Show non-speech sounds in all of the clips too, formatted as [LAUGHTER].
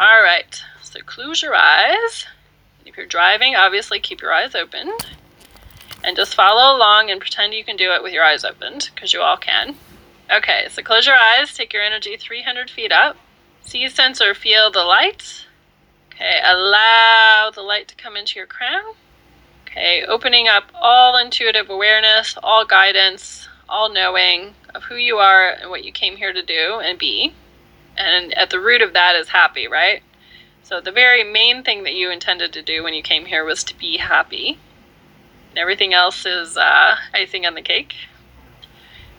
All right, so close your eyes. If you're driving, obviously keep your eyes open. And just follow along and pretend you can do it with your eyes opened, because you all can. Okay, so close your eyes, take your energy 300 feet up. See, sense, or feel the light. Okay, allow the light to come into your crown. Okay, opening up all intuitive awareness, all guidance, all knowing of who you are and what you came here to do and be. And at the root of that is happy, right? So the very main thing that you intended to do when you came here was to be happy. And everything else is uh, icing on the cake.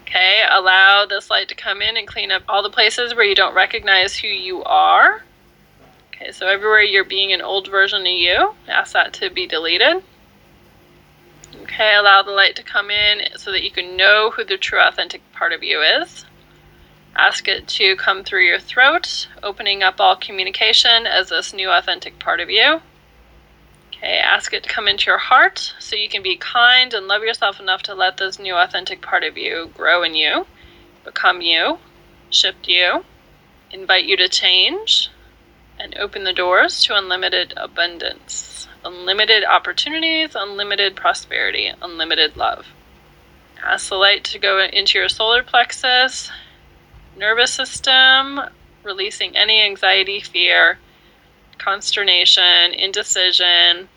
Okay, allow this light to come in and clean up all the places where you don't recognize who you are. Okay, so everywhere you're being an old version of you, ask that to be deleted. Okay, allow the light to come in so that you can know who the true authentic part of you is. Ask it to come through your throat, opening up all communication as this new authentic part of you. Okay, ask it to come into your heart so you can be kind and love yourself enough to let this new authentic part of you grow in you, become you, shift you, invite you to change, and open the doors to unlimited abundance, unlimited opportunities, unlimited prosperity, unlimited love. Ask the light to go into your solar plexus, nervous system, releasing any anxiety, fear, consternation, indecision,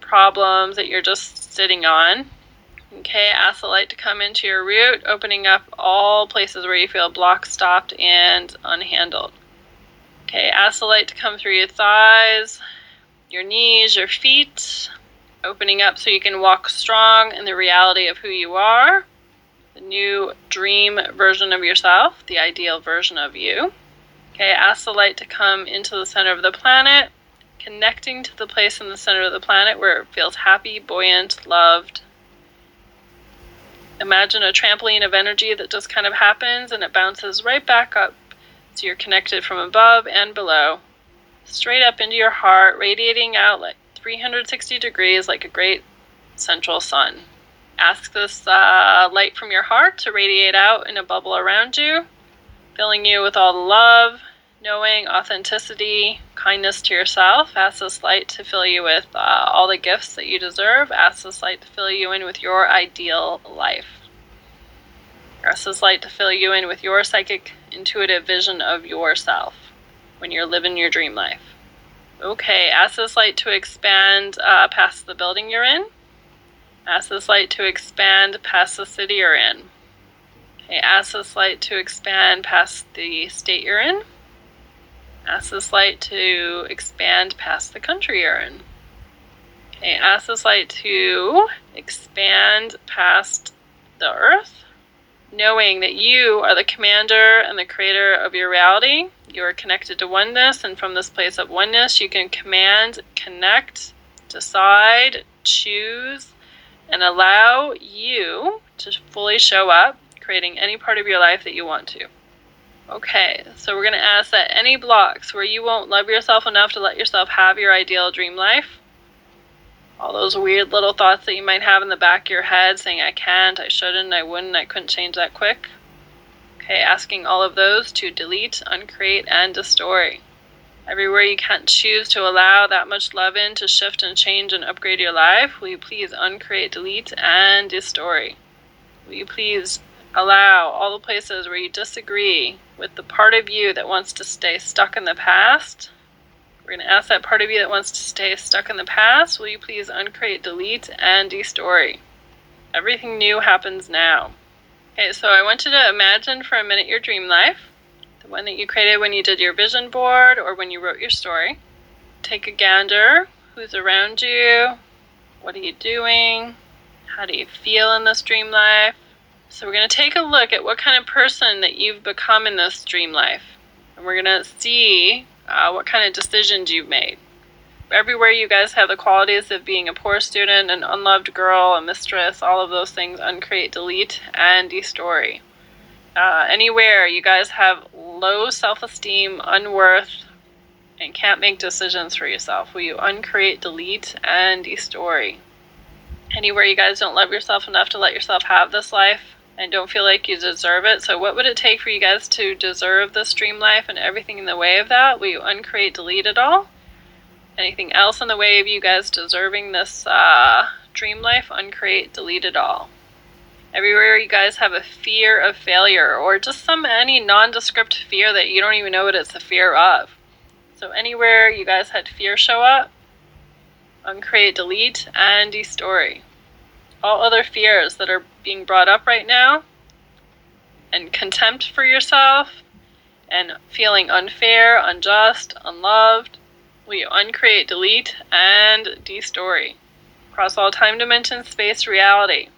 problems that you're just sitting on. Okay, ask the light to come into your root, opening up all places where you feel blocked, stopped, and unhandled. Okay, ask the light to come through your thighs, your knees, your feet, opening up so you can walk strong in the reality of who you are, the new dream version of yourself, the ideal version of you. Okay, ask the light to come into the center of the planet, connecting to the place in the center of the planet where it feels happy, buoyant, loved. Imagine a trampoline of energy that just kind of happens and it bounces right back up. So you're connected from above and below, straight up into your heart, radiating out like 360 degrees like a great central sun. Ask this uh, light from your heart to radiate out in a bubble around you filling you with all the love, knowing, authenticity, kindness to yourself. Ask this light to fill you with uh, all the gifts that you deserve. Ask this light to fill you in with your ideal life. Ask this light to fill you in with your psychic, intuitive vision of yourself when you're living your dream life. Okay, ask this light to expand uh, past the building you're in. Ask this light to expand past the city you're in. Okay, ask this light to expand past the state you're in. Ask this light to expand past the country you're in. Okay, ask this light to expand past the earth, knowing that you are the commander and the creator of your reality. You are connected to oneness, and from this place of oneness, you can command, connect, decide, choose, and allow you to fully show up creating any part of your life that you want to. Okay, so we're going to ask that any blocks where you won't love yourself enough to let yourself have your ideal dream life, all those weird little thoughts that you might have in the back of your head saying, I can't, I shouldn't, I wouldn't, I couldn't change that quick. Okay, asking all of those to delete, uncreate, and destroy. Everywhere you can't choose to allow that much love in to shift and change and upgrade your life, will you please uncreate, delete, and destroy? Will you please allow all the places where you disagree with the part of you that wants to stay stuck in the past. We're going to ask that part of you that wants to stay stuck in the past, will you please uncreate, delete, and destroy? Everything new happens now. Okay, so I want you to imagine for a minute your dream life, the one that you created when you did your vision board or when you wrote your story. Take a gander. Who's around you? What are you doing? How do you feel in this dream life? So we're going to take a look at what kind of person that you've become in this dream life. And we're going to see uh, what kind of decisions you've made. Everywhere you guys have the qualities of being a poor student, an unloved girl, a mistress, all of those things, uncreate, delete, and destory. Uh, anywhere you guys have low self esteem, unworth, and can't make decisions for yourself, will you uncreate, delete, and destroy? Anywhere you guys don't love yourself enough to let yourself have this life, and don't feel like you deserve it. So, what would it take for you guys to deserve this dream life and everything in the way of that? Will you uncreate, delete it all? Anything else in the way of you guys deserving this uh, dream life? Uncreate, delete it all. Everywhere you guys have a fear of failure or just some any nondescript fear that you don't even know what it's a fear of. So, anywhere you guys had fear show up, uncreate, delete, and destory all other fears that are being brought up right now, and contempt for yourself, and feeling unfair, unjust, unloved, we uncreate, delete, and destory across all time dimensions, space, reality,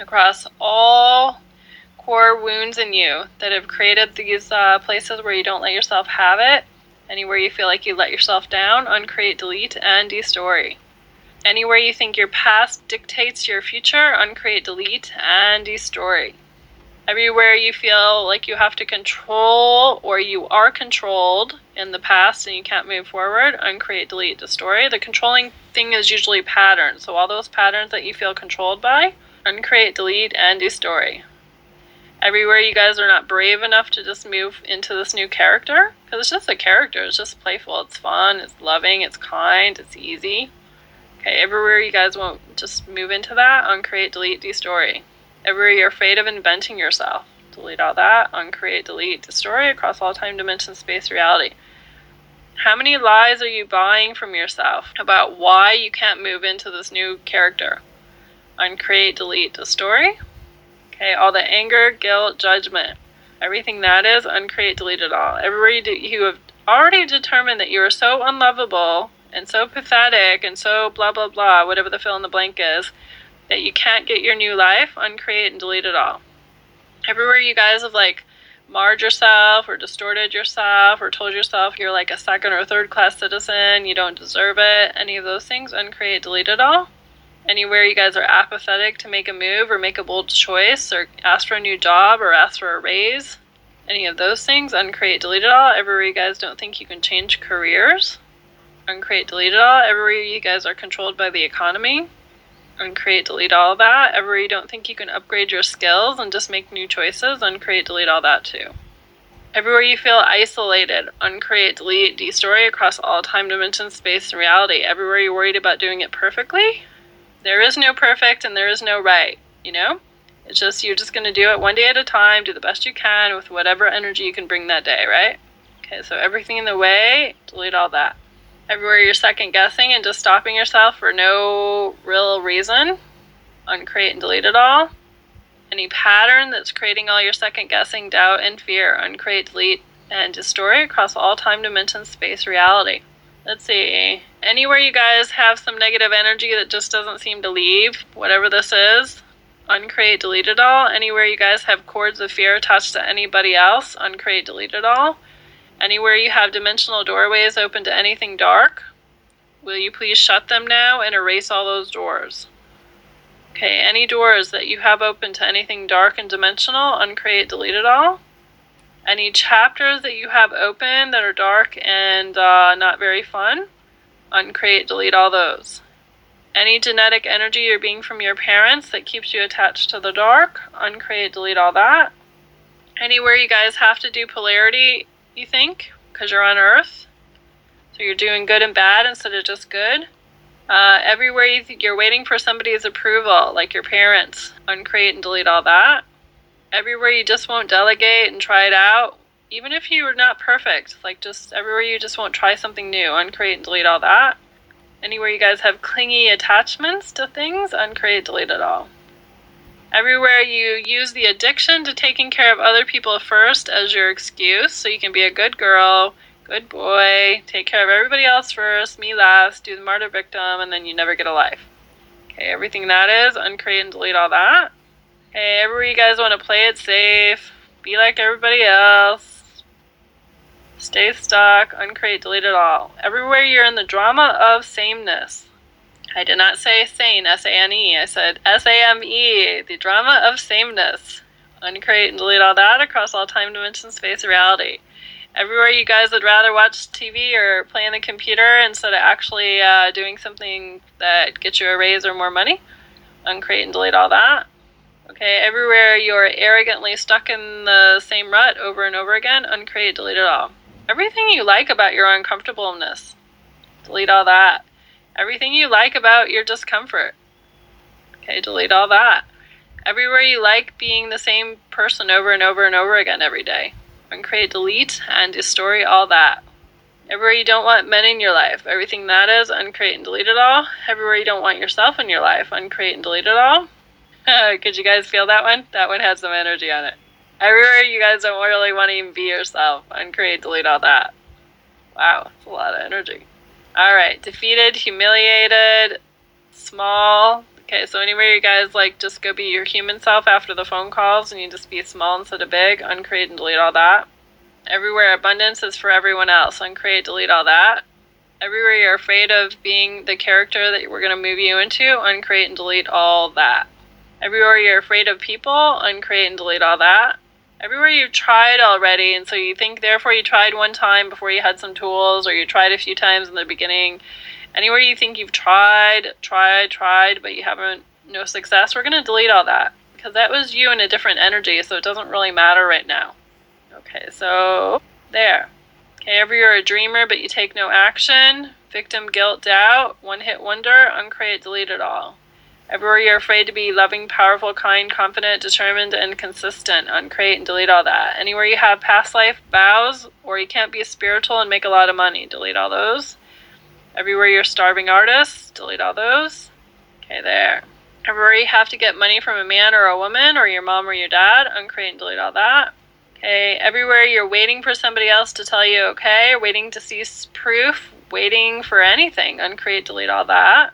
across all core wounds in you that have created these uh, places where you don't let yourself have it, anywhere you feel like you let yourself down, uncreate, delete, and destory. Anywhere you think your past dictates your future, uncreate, delete, and destory. Everywhere you feel like you have to control or you are controlled in the past and you can't move forward, uncreate, delete, destroy. The controlling thing is usually patterns. So all those patterns that you feel controlled by, uncreate, delete, and destory. Everywhere you guys are not brave enough to just move into this new character, because it's just a character, it's just playful, it's fun, it's loving, it's kind, it's easy. Okay, everywhere you guys won't just move into that, uncreate, delete, destory. Everywhere you're afraid of inventing yourself, delete all that, uncreate, delete, destory across all time, dimension, space, reality. How many lies are you buying from yourself about why you can't move into this new character? Uncreate, delete, destory. Okay, all the anger, guilt, judgment, everything that is, uncreate, delete it all. Everywhere you have already determined that you are so unlovable and so pathetic and so blah blah blah, whatever the fill in the blank is, that you can't get your new life, uncreate and delete it all. Everywhere you guys have like marred yourself or distorted yourself or told yourself you're like a second or third class citizen, you don't deserve it, any of those things, uncreate, delete it all. Anywhere you guys are apathetic to make a move or make a bold choice or ask for a new job or ask for a raise, any of those things, uncreate, delete it all. Everywhere you guys don't think you can change careers, uncreate, delete it all. Everywhere you guys are controlled by the economy, uncreate, delete all that. Everywhere you don't think you can upgrade your skills and just make new choices, uncreate, delete all that too. Everywhere you feel isolated, uncreate, delete, destory across all time, dimension, space, and reality. Everywhere you're worried about doing it perfectly, there is no perfect and there is no right, you know? It's just you're just going to do it one day at a time, do the best you can with whatever energy you can bring that day, right? Okay, so everything in the way, delete all that everywhere you're second guessing and just stopping yourself for no real reason, uncreate and delete it all. Any pattern that's creating all your second guessing, doubt, and fear, uncreate, delete, and destroy across all time, dimension, space, reality. Let's see. Anywhere you guys have some negative energy that just doesn't seem to leave, whatever this is, uncreate, delete it all. Anywhere you guys have cords of fear attached to anybody else, uncreate, delete it all. Anywhere you have dimensional doorways open to anything dark, will you please shut them now and erase all those doors? Okay, any doors that you have open to anything dark and dimensional, uncreate, delete it all. Any chapters that you have open that are dark and uh, not very fun, uncreate, delete all those. Any genetic energy you're being from your parents that keeps you attached to the dark, uncreate, delete all that. Anywhere you guys have to do polarity you think, because you're on Earth. So you're doing good and bad instead of just good. Uh, everywhere you th- you're waiting for somebody's approval, like your parents, uncreate and delete all that. Everywhere you just won't delegate and try it out, even if you are not perfect, like just everywhere you just won't try something new, uncreate and delete all that. Anywhere you guys have clingy attachments to things, uncreate, delete it all. Everywhere you use the addiction to taking care of other people first as your excuse, so you can be a good girl, good boy, take care of everybody else first, me last, do the martyr victim, and then you never get a life. Okay, everything that is, uncreate and delete all that. Okay, everywhere you guys want to play it safe, be like everybody else, stay stuck, uncreate, delete it all. Everywhere you're in the drama of sameness, I did not say sane, S A N E. I said S A M E, the drama of sameness. Uncreate and delete all that across all time, dimension, space, reality. Everywhere you guys would rather watch TV or play on the computer instead of actually uh, doing something that gets you a raise or more money, uncreate and delete all that. Okay, everywhere you're arrogantly stuck in the same rut over and over again, uncreate, delete it all. Everything you like about your uncomfortableness, delete all that. Everything you like about your discomfort, okay, delete all that. Everywhere you like being the same person over and over and over again every day, uncreate, delete, and destroy all that. Everywhere you don't want men in your life, everything that is, uncreate and delete it all. Everywhere you don't want yourself in your life, uncreate and delete it all [LAUGHS] Could you guys feel that one? That one has some energy on it. Everywhere you guys don't really want to even be yourself. Uncreate, delete all that. Wow, it's a lot of energy. Alright, defeated, humiliated, small. Okay, so anywhere you guys like just go be your human self after the phone calls and you just be small instead of big, uncreate and delete all that. Everywhere abundance is for everyone else, uncreate, delete all that. Everywhere you're afraid of being the character that we're going to move you into, uncreate and delete all that. Everywhere you're afraid of people, uncreate and delete all that. Everywhere you've tried already, and so you think therefore you tried one time before you had some tools, or you tried a few times in the beginning. Anywhere you think you've tried, tried, tried, but you haven't no success, we're gonna delete all that. Because that was you in a different energy, so it doesn't really matter right now. Okay, so there. Okay, ever you're a dreamer but you take no action, victim, guilt, doubt, one hit wonder, uncreate, delete it all. Everywhere you're afraid to be loving, powerful, kind, confident, determined, and consistent. Uncreate and delete all that. Anywhere you have past life vows, or you can't be spiritual and make a lot of money, delete all those. Everywhere you're starving artists, delete all those. Okay, there. Everywhere you have to get money from a man or a woman, or your mom or your dad, uncreate and delete all that. Okay, everywhere you're waiting for somebody else to tell you okay, waiting to see proof, waiting for anything, uncreate, delete all that.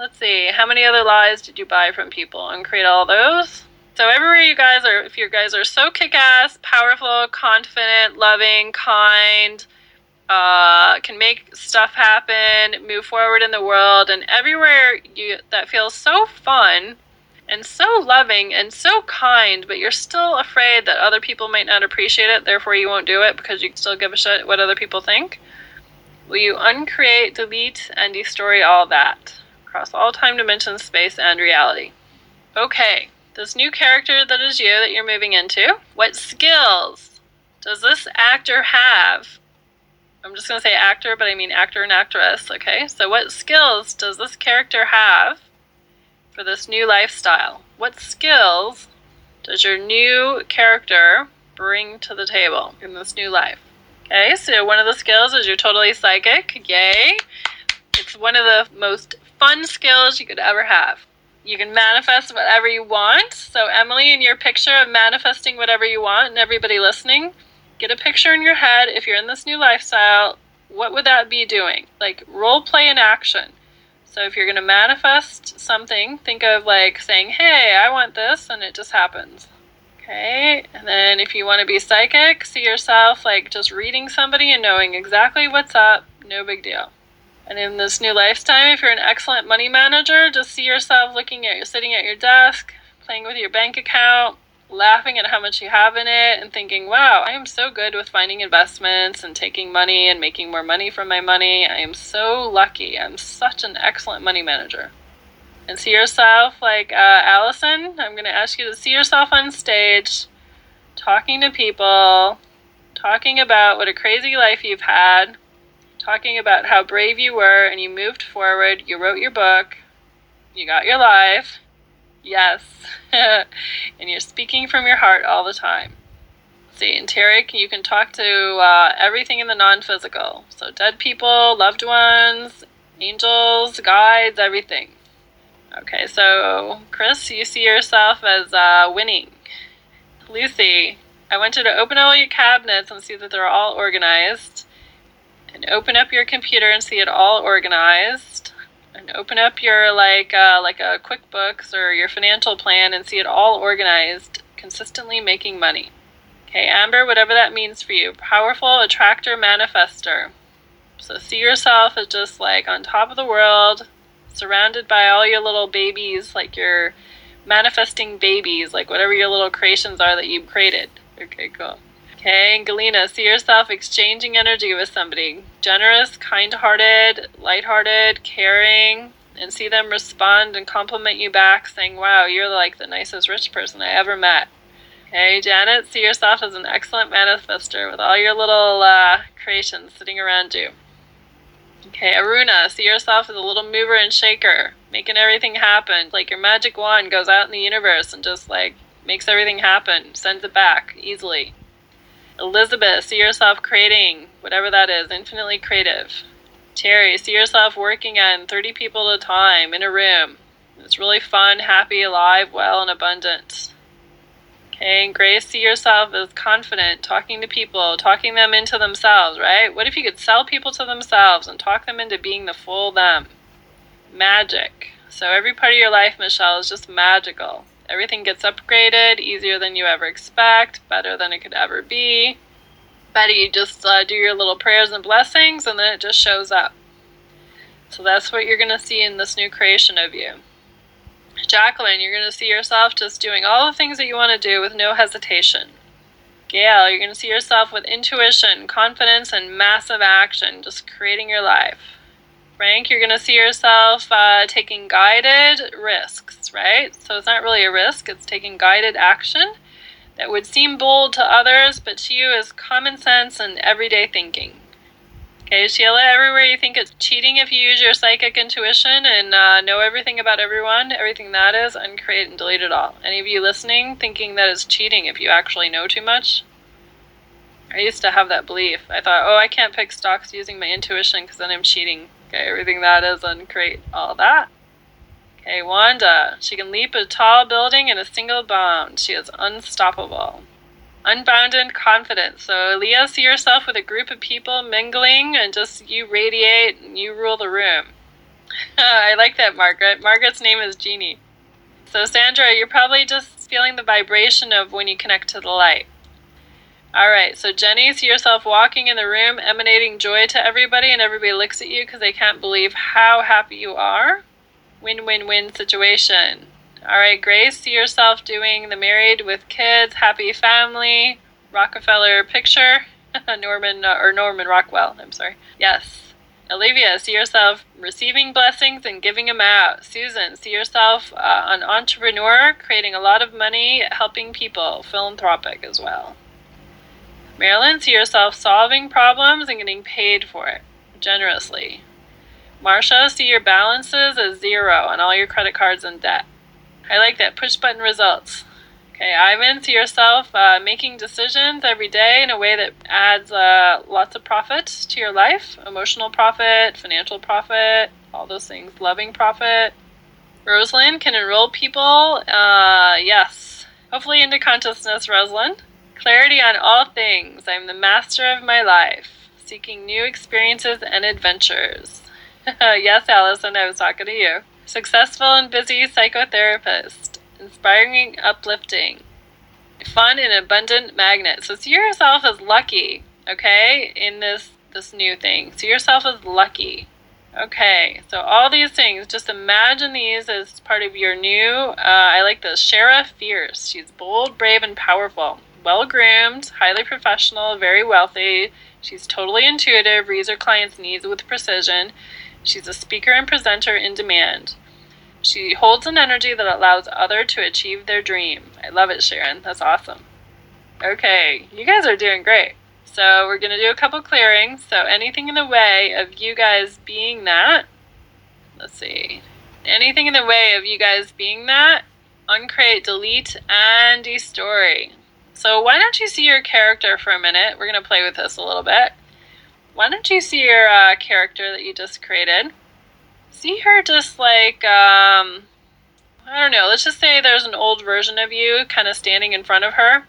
Let's see. How many other lies did you buy from people and create all those? So everywhere you guys are, if you guys are so kick-ass, powerful, confident, loving, kind, uh, can make stuff happen, move forward in the world, and everywhere you that feels so fun and so loving and so kind, but you're still afraid that other people might not appreciate it, therefore you won't do it because you still give a shit what other people think. Will you uncreate, delete, and destroy all that? Across all time dimensions, space, and reality. Okay, this new character that is you that you're moving into, what skills does this actor have? I'm just going to say actor, but I mean actor and actress, okay? So, what skills does this character have for this new lifestyle? What skills does your new character bring to the table in this new life? Okay, so one of the skills is you're totally psychic. Yay! It's one of the most fun skills you could ever have. You can manifest whatever you want. So, Emily, in your picture of manifesting whatever you want, and everybody listening, get a picture in your head. If you're in this new lifestyle, what would that be doing? Like role play in action. So, if you're going to manifest something, think of like saying, Hey, I want this, and it just happens. Okay, and then if you want to be psychic, see yourself like just reading somebody and knowing exactly what's up, no big deal. And in this new lifetime, if you're an excellent money manager, just see yourself looking at you sitting at your desk, playing with your bank account, laughing at how much you have in it, and thinking, wow, I am so good with finding investments and taking money and making more money from my money. I am so lucky. I'm such an excellent money manager. And see yourself like uh, Allison. I'm going to ask you to see yourself on stage, talking to people, talking about what a crazy life you've had talking about how brave you were and you moved forward. You wrote your book. You got your life. Yes. [LAUGHS] and you're speaking from your heart all the time. See, in Tarek, you can talk to uh, everything in the non physical. So, dead people, loved ones, angels, guides, everything. Okay, so Chris, you see yourself as uh, winning. Lucy, I want you to open all your cabinets and see that they're all organized and open up your computer and see it all organized. And open up your like uh, like a quickbooks or your financial plan and see it all organized consistently making money. Okay amber whatever that means for you. Powerful attractor manifester. So see yourself as just like on top of the world surrounded by all your little babies like your manifesting babies like whatever your little creations are that you've created. Okay cool Okay, Galena, see yourself exchanging energy with somebody. Generous, kind hearted, light-hearted, caring, and see them respond and compliment you back, saying, Wow, you're like the nicest rich person I ever met. Okay, Janet, see yourself as an excellent manifester with all your little uh, creations sitting around you. Okay, Aruna, see yourself as a little mover and shaker, making everything happen. Like your magic wand goes out in the universe and just like makes everything happen, sends it back easily. Elizabeth, see yourself creating whatever that is, infinitely creative. Terry, see yourself working on 30 people at a time in a room. It's really fun, happy, alive, well, and abundant. Okay, and Grace, see yourself as confident, talking to people, talking them into themselves, right? What if you could sell people to themselves and talk them into being the full them? Magic. So every part of your life, Michelle, is just magical. Everything gets upgraded, easier than you ever expect, better than it could ever be. Betty, you just uh, do your little prayers and blessings, and then it just shows up. So that's what you're going to see in this new creation of you. Jacqueline, you're going to see yourself just doing all the things that you want to do with no hesitation. Gail, you're going to see yourself with intuition, confidence, and massive action, just creating your life. Frank, you're going to see yourself uh, taking guided risks, right? So it's not really a risk, it's taking guided action that would seem bold to others, but to you is common sense and everyday thinking. Okay, Sheila, everywhere you think it's cheating if you use your psychic intuition and uh, know everything about everyone, everything that is, uncreate and delete it all. Any of you listening thinking that is cheating if you actually know too much? I used to have that belief. I thought, oh, I can't pick stocks using my intuition because then I'm cheating. Okay, everything that is, uncreate all that. Okay, Wanda. She can leap a tall building in a single bound. She is unstoppable. Unbounded confidence. So, Leah, see yourself with a group of people mingling and just you radiate and you rule the room. [LAUGHS] I like that, Margaret. Margaret's name is Jeannie. So, Sandra, you're probably just feeling the vibration of when you connect to the light. All right, so Jenny, see yourself walking in the room, emanating joy to everybody, and everybody looks at you because they can't believe how happy you are. Win win win situation. All right, Grace, see yourself doing the married with kids, happy family, Rockefeller picture. [LAUGHS] Norman, uh, or Norman Rockwell, I'm sorry. Yes. Olivia, see yourself receiving blessings and giving them out. Susan, see yourself uh, an entrepreneur, creating a lot of money, helping people, philanthropic as well. Marilyn, see yourself solving problems and getting paid for it generously. Marcia, see your balances as zero on all your credit cards and debt. I like that. Push button results. Okay, Ivan, see yourself uh, making decisions every day in a way that adds uh, lots of profit to your life emotional profit, financial profit, all those things, loving profit. Rosalind can enroll people. Uh, yes. Hopefully into consciousness, Rosalind. Clarity on all things. I'm the master of my life, seeking new experiences and adventures. [LAUGHS] yes, Allison, I was talking to you. Successful and busy psychotherapist, inspiring, uplifting, fun and abundant magnet. So see yourself as lucky, okay, in this this new thing. See yourself as lucky. Okay, so all these things, just imagine these as part of your new. Uh, I like the Shara Fierce. She's bold, brave, and powerful well groomed, highly professional, very wealthy. She's totally intuitive, reads her clients' needs with precision. She's a speaker and presenter in demand. She holds an energy that allows other to achieve their dream. I love it, Sharon. That's awesome. Okay, you guys are doing great. So we're going to do a couple clearings. So anything in the way of you guys being that, let's see. Anything in the way of you guys being that, uncreate, delete, and destory. So why don't you see your character for a minute? We're going to play with this a little bit. Why don't you see your uh, character that you just created? See her just like, um, I don't know, let's just say there's an old version of you kind of standing in front of her.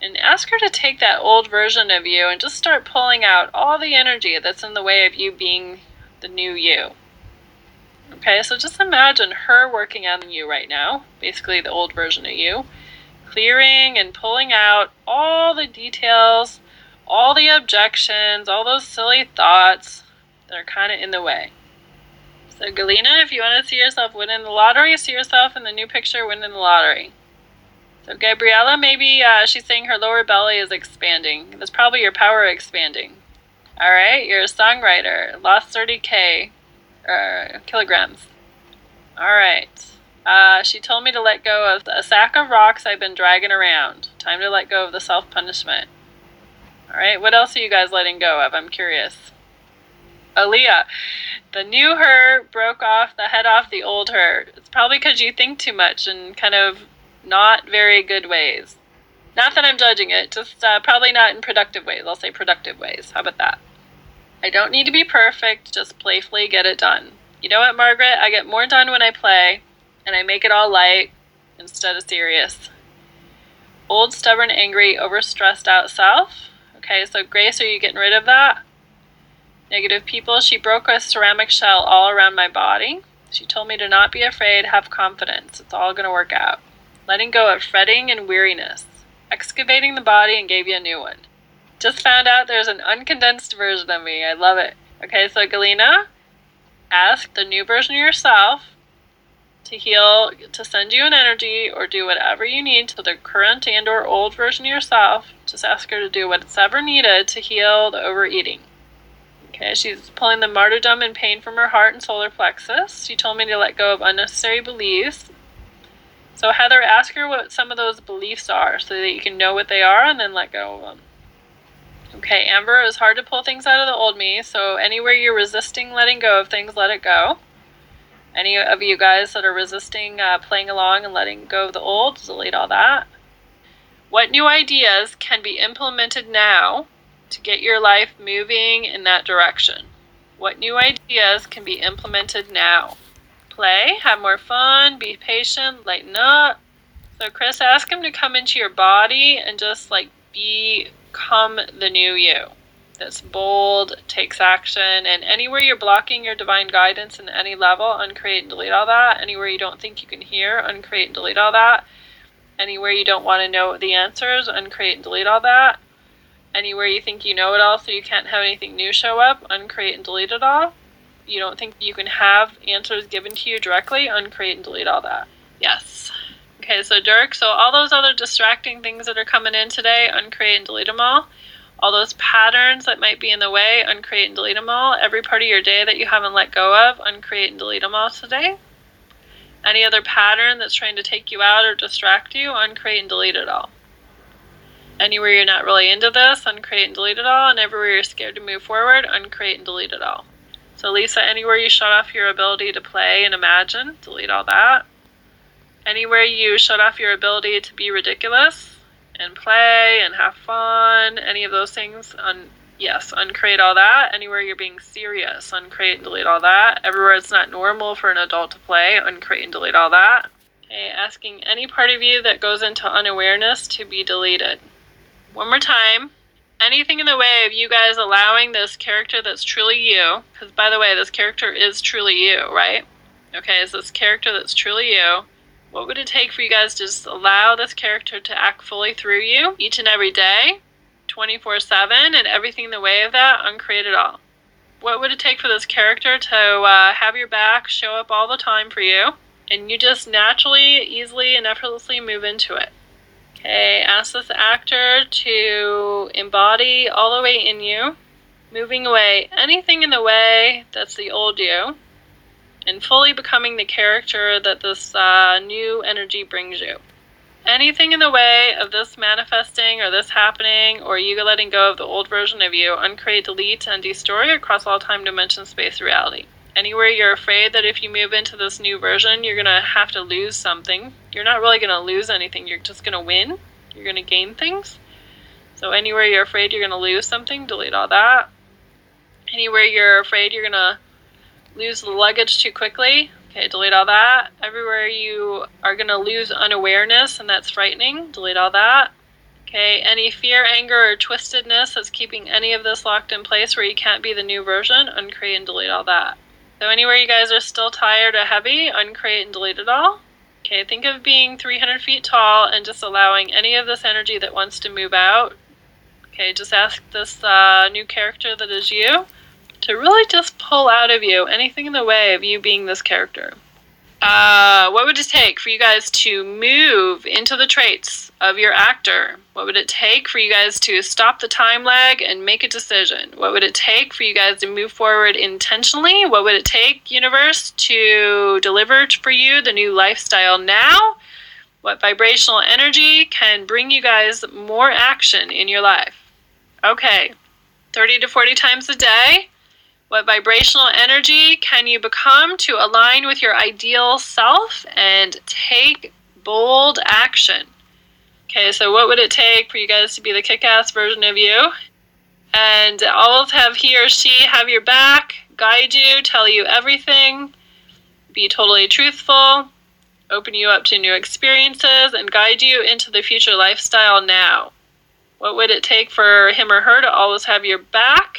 And ask her to take that old version of you and just start pulling out all the energy that's in the way of you being the new you. Okay, so just imagine her working on you right now, basically the old version of you clearing and pulling out all the details, all the objections, all those silly thoughts that are kind of in the way. So, Galena, if you want to see yourself winning the lottery, see yourself in the new picture winning the lottery. So, Gabriella, maybe uh, she's saying her lower belly is expanding. That's probably your power expanding. All right, you're a songwriter, lost 30k uh, kilograms. All right. Uh, she told me to let go of a sack of rocks I've been dragging around. Time to let go of the self punishment. All right. What else are you guys letting go of? I'm curious. Aaliyah, the new her broke off the head off the old her. It's probably because you think too much and kind of not very good ways. Not that I'm judging it, just uh, probably not in productive ways. I'll say productive ways. How about that? I don't need to be perfect, just playfully get it done. You know what, Margaret? I get more done when I play, and I make it all light instead of serious. Old, stubborn, angry, overstressed out self. Okay, so Grace, are you getting rid of that? Negative people. She broke a ceramic shell all around my body. She told me to not be afraid, have confidence. It's all going to work out. Letting go of fretting and weariness. Excavating the body and gave you a new one. Just found out there's an uncondensed version of me. I love it. Okay, so Galena, ask the new version of yourself to heal, to send you an energy or do whatever you need to the current and or old version of yourself. Just ask her to do what's ever needed to heal the overeating. Okay, she's pulling the martyrdom and pain from her heart and solar plexus. She told me to let go of unnecessary beliefs. So, Heather, ask her what some of those beliefs are so that you can know what they are and then let go of them. Okay, Amber, it was hard to pull things out of the old me, so anywhere you're resisting letting go of things, let it go. Any of you guys that are resisting uh, playing along and letting go of the old, delete all that. What new ideas can be implemented now to get your life moving in that direction? What new ideas can be implemented now? Play, have more fun, be patient, lighten up. So, Chris, ask him to come into your body and just like become the new you that's bold, takes action, and anywhere you're blocking your divine guidance in any level, uncreate and delete all that. Anywhere you don't think you can hear, uncreate and delete all that. Anywhere you don't want to know the answers, uncreate and delete all that anywhere you think you know it all so you can't have anything new show up, uncreate and delete it all. You don't think you can have answers given to you directly, uncreate and delete all that. Yes. Okay, so Dirk, so all those other distracting things that are coming in today, uncreate and delete them all. All those patterns that might be in the way, uncreate and delete them all. Every part of your day that you haven't let go of, uncreate and delete them all today. Any other pattern that's trying to take you out or distract you, uncreate and delete it all anywhere you're not really into this, uncreate and delete it all, and everywhere you're scared to move forward, uncreate and delete it all. So, Lisa, anywhere you shut off your ability to play and imagine, delete all that. Anywhere you shut off your ability to be ridiculous and play and have fun, any of those things, un- yes, uncreate all that. Anywhere you're being serious, uncreate and delete all that. Everywhere it's not normal for an adult to play, uncreate and delete all that. Okay, asking any part of you that goes into unawareness to be deleted one more time. Anything in the way of you guys allowing this character that's truly you, because by the way, this character is truly you, right? Okay, is this character that's truly you? What would it take for you guys to just allow this character to act fully through you each and every day, 24 7, and everything in the way of that, uncreate it all? What would it take for this character to uh, have your back, show up all the time for you, and you just naturally, easily, and effortlessly move into it? Okay, ask this actor to embody all the way in you, moving away anything in the way that's the old you, and fully becoming the character that this uh, new energy brings you. Anything in the way of this manifesting or this happening, or you letting go of the old version of you, uncreate, delete, and destroy across all time, dimension, space, reality anywhere you're afraid that if you move into this new version, you're going to have to lose something, you're not really going to lose anything. You're just going to win. You're going to gain things. So, anywhere you're afraid you're going to lose something, delete all that. Anywhere you're afraid you're going to lose the luggage too quickly, okay, delete all that. Everywhere you are going to lose unawareness and that's frightening, delete all that. Okay, any fear, anger, or twistedness that's keeping any of this locked in place where you can't be the new version, uncreate and delete all that. So anywhere you guys are still tired or heavy, uncreate and delete it all. Okay, think of being 300 feet tall and just allowing any of this energy that wants to move out. Okay, just ask this uh, new character that is you to really just pull out of you anything in the way of you being this character. Uh, what would it take for you guys to move into the traits of your actor? What would it take for you guys to stop the time lag and make a decision? What would it take for you guys to move forward intentionally? What would it take, universe, to deliver for you the new lifestyle now? What vibrational energy can bring you guys more action in your life? Okay, 30 to 40 times a day. What vibrational energy can you become to align with your ideal self and take bold action? Okay, so what would it take for you guys to be the kick ass version of you? And always have he or she have your back, guide you, tell you everything, be totally truthful, open you up to new experiences, and guide you into the future lifestyle now. What would it take for him or her to always have your back?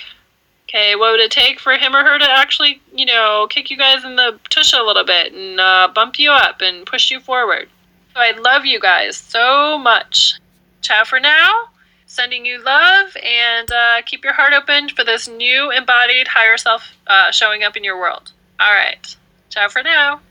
Okay, what would it take for him or her to actually, you know, kick you guys in the tush a little bit and uh, bump you up and push you forward? So I love you guys so much. Ciao for now. Sending you love and uh, keep your heart open for this new embodied higher self uh, showing up in your world. All right. Ciao for now.